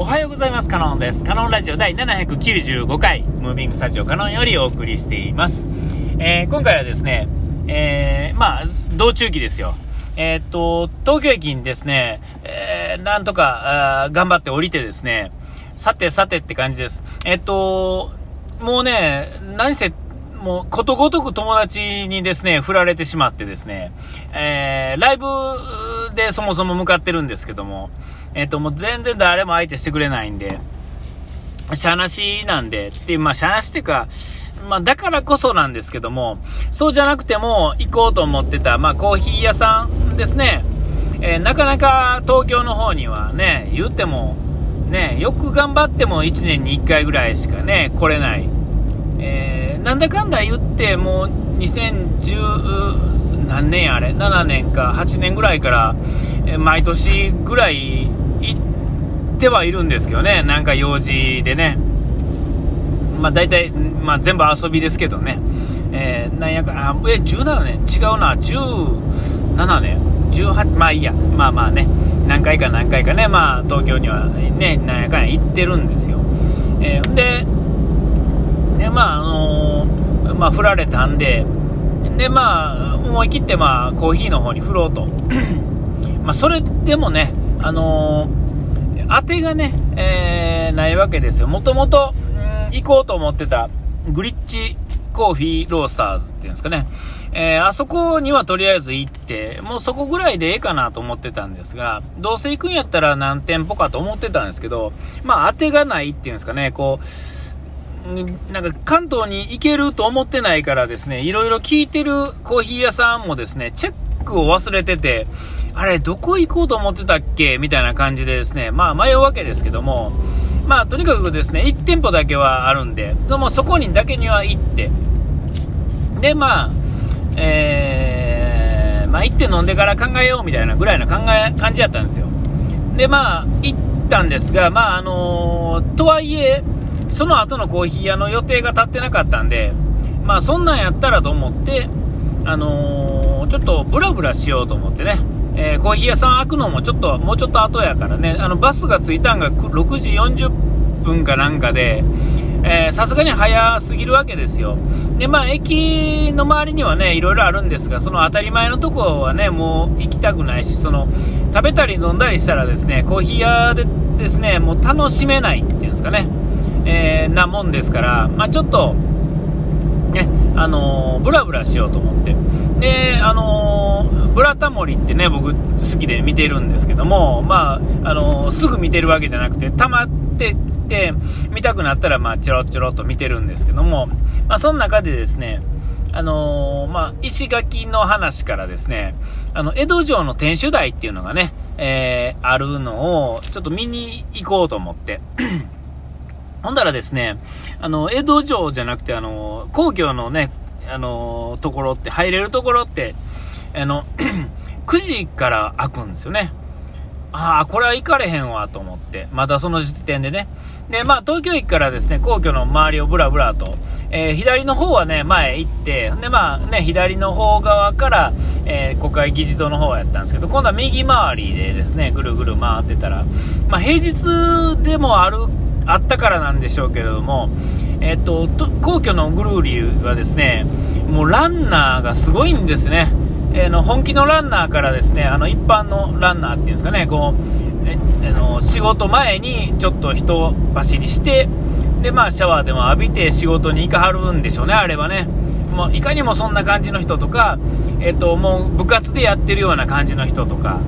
おはようございます。カノンです。カノンラジオ第795回、ムービングスタジオカノンよりお送りしています。えー今回はですね、えーまあ、道中期ですよ。えーっと、東京駅にですね、えーなんとか、頑張って降りてですね、さてさてって感じです。えっと、もうね、何せ、もう、ことごとく友達にですね、振られてしまってですね、えーライブでそもそも向かってるんですけども、えっ、と、もう全然誰も相手してくれないんで、しゃなしなんで、っていう、まあ、しゃなしっていうか、まあ、だからこそなんですけども、そうじゃなくても行こうと思ってた、まあ、コーヒー屋さんですね。えーなかなか東京の方にはね、言っても、ね、よく頑張っても1年に1回ぐらいしかね、来れない。えーなんだかんだ言って、もう2010何年あれ、7年か8年ぐらいから、えー毎年ぐらいってはいるんですけどね、なんか用事でね。まあ大体、まあ全部遊びですけどね。えーなんやか、あ、え、17年？違うな、17年 ?18、まあいいや。まあまあね、何回か何回かね、まあ東京にはね、なんやかんや行ってるんですよ。えーで、で、まあ、あのーまあ、振られたんで、で、まあ、思い切って、まあ、コーヒーの方に振ろうと。まあ、それでもね、あの当てがね、えーないわけですよ。もともと、うん行こうと思ってた、グリッチコーヒーロースターズっていうんですかね。えーあそこにはとりあえず行って、もうそこぐらいでええかなと思ってたんですが、どうせ行くんやったら何店舗かと思ってたんですけど、まあ、当てがないっていうんですかね、こう、うんなんか関東に行けると思ってないからですね、いろいろ聞いてるコーヒー屋さんもですね、チェックを忘れてて、あれ、どこ行こうと思ってたっけ？みたいな感じでですね、まあ迷うわけですけども、まあとにかくですね、1店舗だけはあるんで、でもそこにだけには行って、で、まあ、えー、まあ行って飲んでから考えようみたいなぐらいの考え、感じやったんですよ。で、まあ、行ったんですが、まあ、あのーとはいえ、その後のコーヒー屋の予定が立ってなかったんで、まあ、そんなんやったらと思って、あのーちょっとブラブラしようと思ってね、えーコーヒー屋さん開くのもちょっと、もうちょっと後やからね、あの、バスが着いたんが6時40分かなんかで、えさすがに早すぎるわけですよ。で、まあ、駅の周りにはね、いろいろあるんですが、その当たり前のとこはね、もう行きたくないし、その、食べたり飲んだりしたらですね、コーヒー屋でですね、もう楽しめないっていうんですかね、えーなもんですから、まあ、ちょっと、ね、あのーブラブラしようと思って。で、あのーブラタモリってね、僕好きで見てるんですけども、まあ、あのーすぐ見てるわけじゃなくて、溜まってきて、見たくなったら、まあ、ちょろちょろっと見てるんですけども、まあ、その中でですね、あのまあ、石垣の話からですね、あの、江戸城の天守台っていうのがね、えあるのを、ちょっと見に行こうと思って、ほんだらですね、あの、江戸城じゃなくて、あの、皇居のね、あの、ところって、入れるところって、あの、9時から開くんですよね。ああ、これは行かれへんわと思って、まだその時点でね。で、まあ、東京駅からですね、皇居の周りをブラブラと、えー左の方はね、前行って、で、まあね、左の方側から、えー国会議事堂の方やったんですけど、今度は右回りでですね、ぐるぐる回ってたら、まあ、平日でもある、あったからなんでしょうけれども、えっと、皇居のぐるりはですね、もうランナーがすごいんですね。えーの本気のランナーからですねあの一般のランナーっていうんですかねこうえあの仕事前にちょっと人走りしてでまあシャワーでも浴びて仕事に行かはるんでしょうねあれはねもういかにもそんな感じの人とか、えっともう部活でやってるような感じの人とか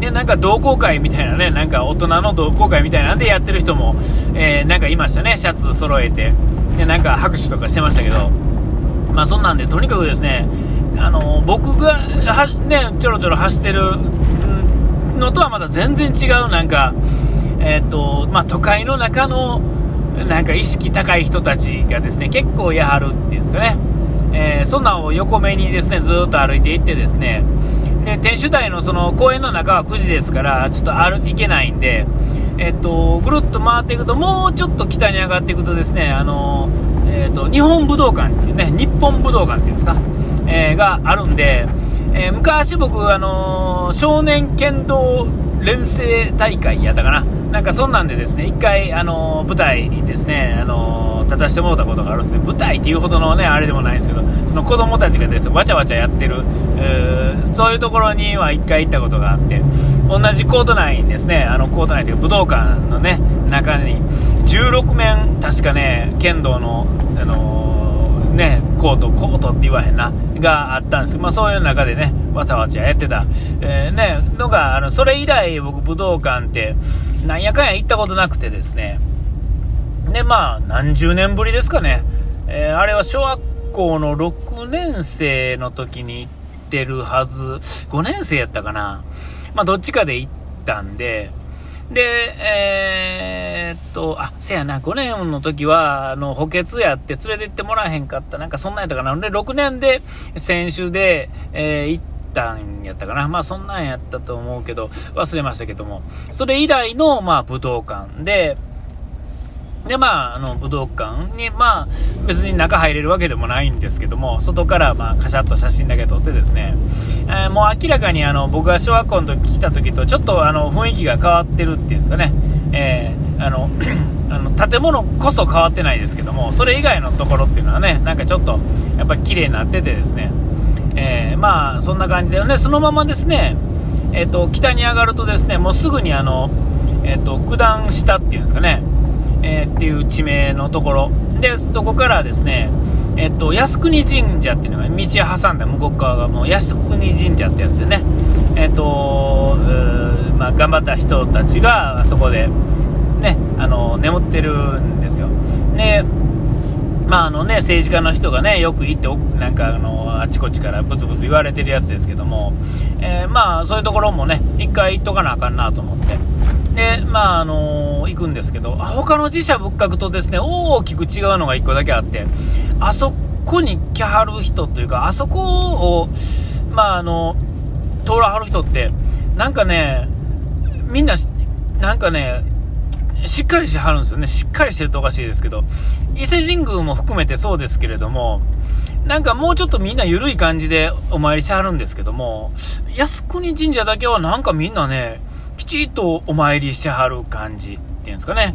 でなんか同好会みたいなねなんか大人の同好会みたいなんでやってる人も、えーなんかいましたね。シャツ揃えて。でなんか拍手とかしてましたけど。まあそんなんで、とにかくですね、あの僕がは、ね、ちょろちょろ走ってるのとはまた全然違う、なんか、えっ、と、まあ都会の中の、なんか意識高い人たちがですね、結構やはるっていうんですかね、えーそんなんを横目にですね、ずっと歩いていってですね、で、天守台のその公園の中は9時ですから、ちょっと歩行けないんで、えっと、ぐるっと回っていくと、もうちょっと北に上がっていくとですね、あの、えっと、日本武道館っていうね、日本武道館っていうんですか、えーがあるんで、えー昔僕、あの少年剣道連成大会やったかな。なんかそんなんでですね、一回、あの舞台にですね、あの立たせてもらったことがあるんですね。舞台っていうほどのね、あれでもないんですけど、その子供たちがです、わちゃわちゃやってる、そういうところには一回行ったことがあって、同じコート内にですね、あのコート内という武道館のね、中に、16面、確かね、剣道の、あのね、コート、コートって言わへんな、があったんですまあ、そういう中でね、わちゃわちゃやってた、えー、ね、のが、あの、それ以来僕武道館って、なんやかんや行ったことなくてですね、で、まあ、何十年ぶりですかね、えー、あれは小学校の6年生の時に行ってるはず、5年生やったかな、まあ、どっちかで行ったんで、で、えー、っと、あ、せやな、5年の時は、あの、補欠やって連れて行ってもらえへんかった、なんかそんなんやったかな。で、6年で、選手で、えー、行ったんやったかな。まあ、そんなんやったと思うけど、忘れましたけども。それ以来の、まあ、武道館で、で、まあ、あの、武道館に、まあ、別に中入れるわけでもないんですけども、外から、まあ、カシャッと写真だけ撮ってですね、えー、もう明らかに、あの、僕が小学校の時来た時と、ちょっと、あの、雰囲気が変わってるっていうんですかね、えー、あの、あの、建物こそ変わってないですけども、それ以外のところっていうのはね、なんかちょっと、やっぱり綺麗になっててですね、えー、まあ、そんな感じでね、そのままですね、えっ、と、北に上がるとですね、もうすぐにあの、えっ、と、九段下っていうんですかね、えー、っていう地名のところ。でそこからですね、えっと、靖国神社っていうのが道を挟んだ向こう側がもう靖国神社ってやつでね、えっとまあ、頑張った人たちがそこで、ね、あの眠ってるんですよ。でまああのね、政治家の人がね、よく行って、なんかあの、あちこちからブツブツ言われてるやつですけども、えー、まあそういうところもね、一回行っとかなあかんなと思って、で、まあ、あのー、行くんですけど、他の自社仏閣とですね、大きく違うのが1個だけあって、あそこに来はる人というか、あそこを、まあ、あの、通らはる人って、なんかね、みんな、なんかね、しっかりしてはるんですよね。しっかりしてるとおかしいですけど、伊勢神宮も含めてそうですけれども、なんかもうちょっとみんな緩い感じでお参りしてはるんですけども、靖国神社だけはなんかみんなね、きちっとお参りしてはる感じっていうんですかね。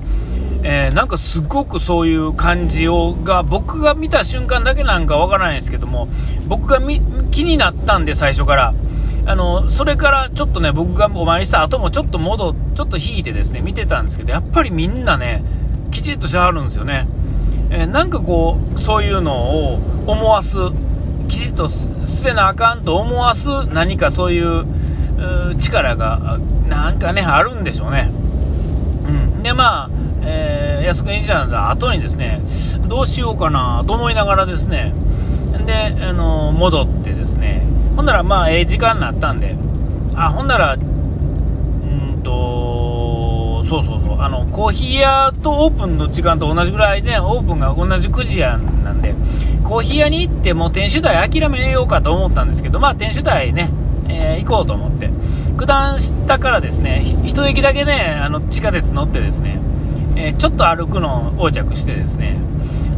えー、なんかすごくそういう感じをが僕が見た瞬間だけなんかわからないんですけども僕が気になったんで最初からあのそれからちょっとね僕がお参りした後もちょっと戻ちょっと引いてですね見てたんですけどやっぱりみんなねきちっとしてはるんですよね、えー、なんかこうそういうのを思わすきちっと捨てなあかんと思わす何かそういう力がなんかね、あるんでしょうね。うん。で、まあ、えー、安くいいじゃんだ後にですね、どうしようかなと思いながらですね、で、あの戻ってですね、ほんならまあ、ええ時間になったんで、あ、ほんなら、うんと、そうそうそう、あの、コーヒー屋とオープンの時間と同じぐらいで、オープンが同じ9時やなんで、コーヒー屋に行ってもう店主代諦めようかと思ったんですけど、まあ店主代ね、えー、行こうと思って、九段下からですね、一駅だけね、あの地下鉄乗ってですね、えー、ちょっと歩くのを横着してですね、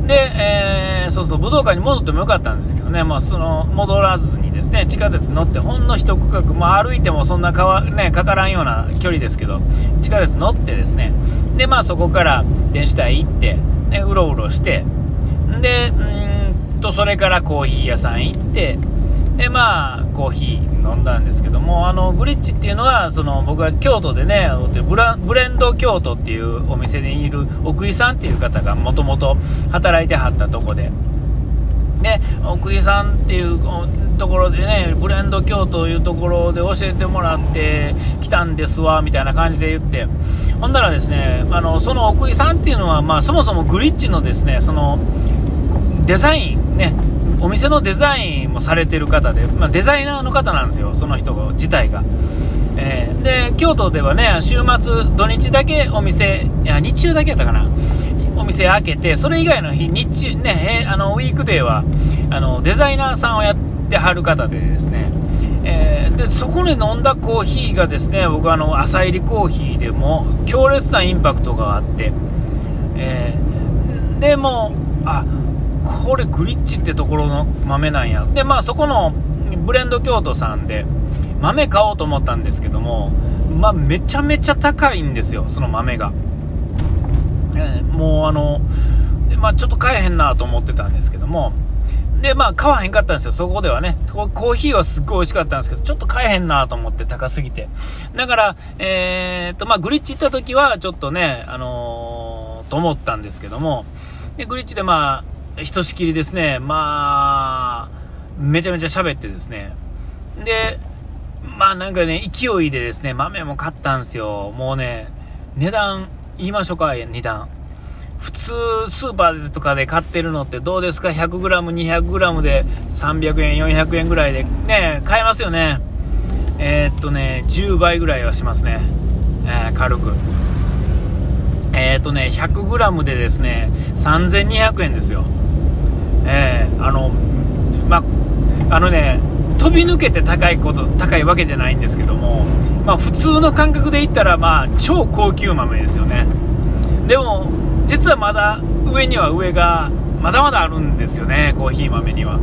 で、えー、そうそう、武道館に戻ってもよかったんですけどね、まあ、その、戻らずにですね、地下鉄乗って、ほんの一区画、まあ、歩いてもそんなかわ、ね、かからんような距離ですけど、地下鉄乗ってですね、で、まあ、そこから電子台行って、ね、うろうろして、で、うんと、それからコーヒー屋さん行って、で、まあ、コーヒー飲んだんですけども、あの、グリッチっていうのは、その、僕は京都でね、ブラブレンド京都っていうお店にいる奥井さんっていう方がもともと働いてはったとこで、で、奥井さんっていうところでね、ブレンド京都というところで教えてもらって来たんですわ、みたいな感じで言って、ほんならですね、あの、その奥井さんっていうのは、まあ、そもそもグリッチのですね、その、デザイン、ね、お店のデザインもされてる方で、まあ、デザイナーの方なんですよ、その人自体が。えー、で、京都ではね、週末、土日だけお店、いや、日中だけやったかな、お店開けて、それ以外の日、日中、ね、あの、ウィークデーは、あの、デザイナーさんをやってはる方でですね、えー、で、そこで飲んだコーヒーがですね、僕あの、朝入りコーヒーでも強烈なインパクトがあって、えー、でも、あ、これグリッチってところの豆なんやでまあそこのブレンド京都さんで、豆買おうと思ったんですけども、まあ、めちゃめちゃ高いんですよ、その豆が。えー、もうあの、まあ、ちょっと買えへんなと思ってたんですけども、で、まあ、買わへんかったんですよ、そこではね。コーヒーはすっごい美味しかったんですけど、ちょっと買えへんなと思って高すぎて。だから、えー、っと、まあ、グリッチ行った時は、ちょっとね、あのー、と思ったんですけども、で、グリッチでまあ、ひとしきりですね、まあ、めちゃめちゃ喋ってですね、で、まあなんかね、勢いでですね、豆も買ったんですよ。もうね、値段、言いましょうか、値段。普通、スーパーとかで買ってるのってどうですか ?100g、200g で300円、400円ぐらいでね、買えますよね。えー、っとね、10倍ぐらいはしますね。えー、軽く。えー、っとね、100g でですね、3200円ですよ。えー、あの、まあのね、飛び抜けて高いこと、高いわけじゃないんですけども、まあ普通の感覚で言ったら、まあ超高級豆ですよね。でも、実はまだ上には上がまだまだあるんですよね、コーヒー豆には。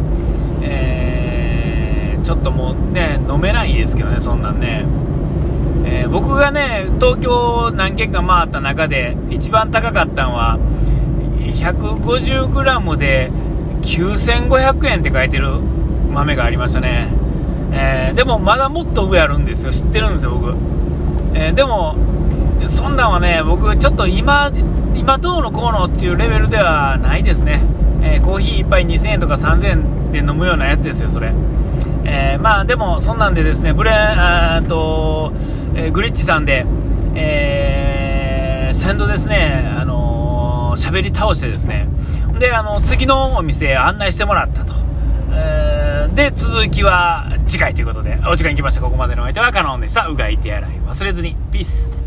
えー、ちょっともうね、飲めないですけどね、そんなんね。えー、僕がね、東京何軒か回った中で一番高かったのは、150g で9500円って書いてる豆がありましたね。えー、でもまだもっと上あるんですよ。知ってるんですよ、僕。えー、でも、そんなんはね、僕ちょっと今、今どうのこうのっていうレベルではないですね。えー、コーヒー1杯2000円とか3000円で飲むようなやつですよ、それ。えー、まあでも、そんなんでですね、ブレーと、えー、グリッチさんで、えー、先導ですね、あのー、喋り倒してですね、で、あの、次のお店案内してもらったと。えー、で、続きは次回ということで、お時間来ました。ここまでのお相手はカノンでした。うがい手洗い忘れずに。ピース。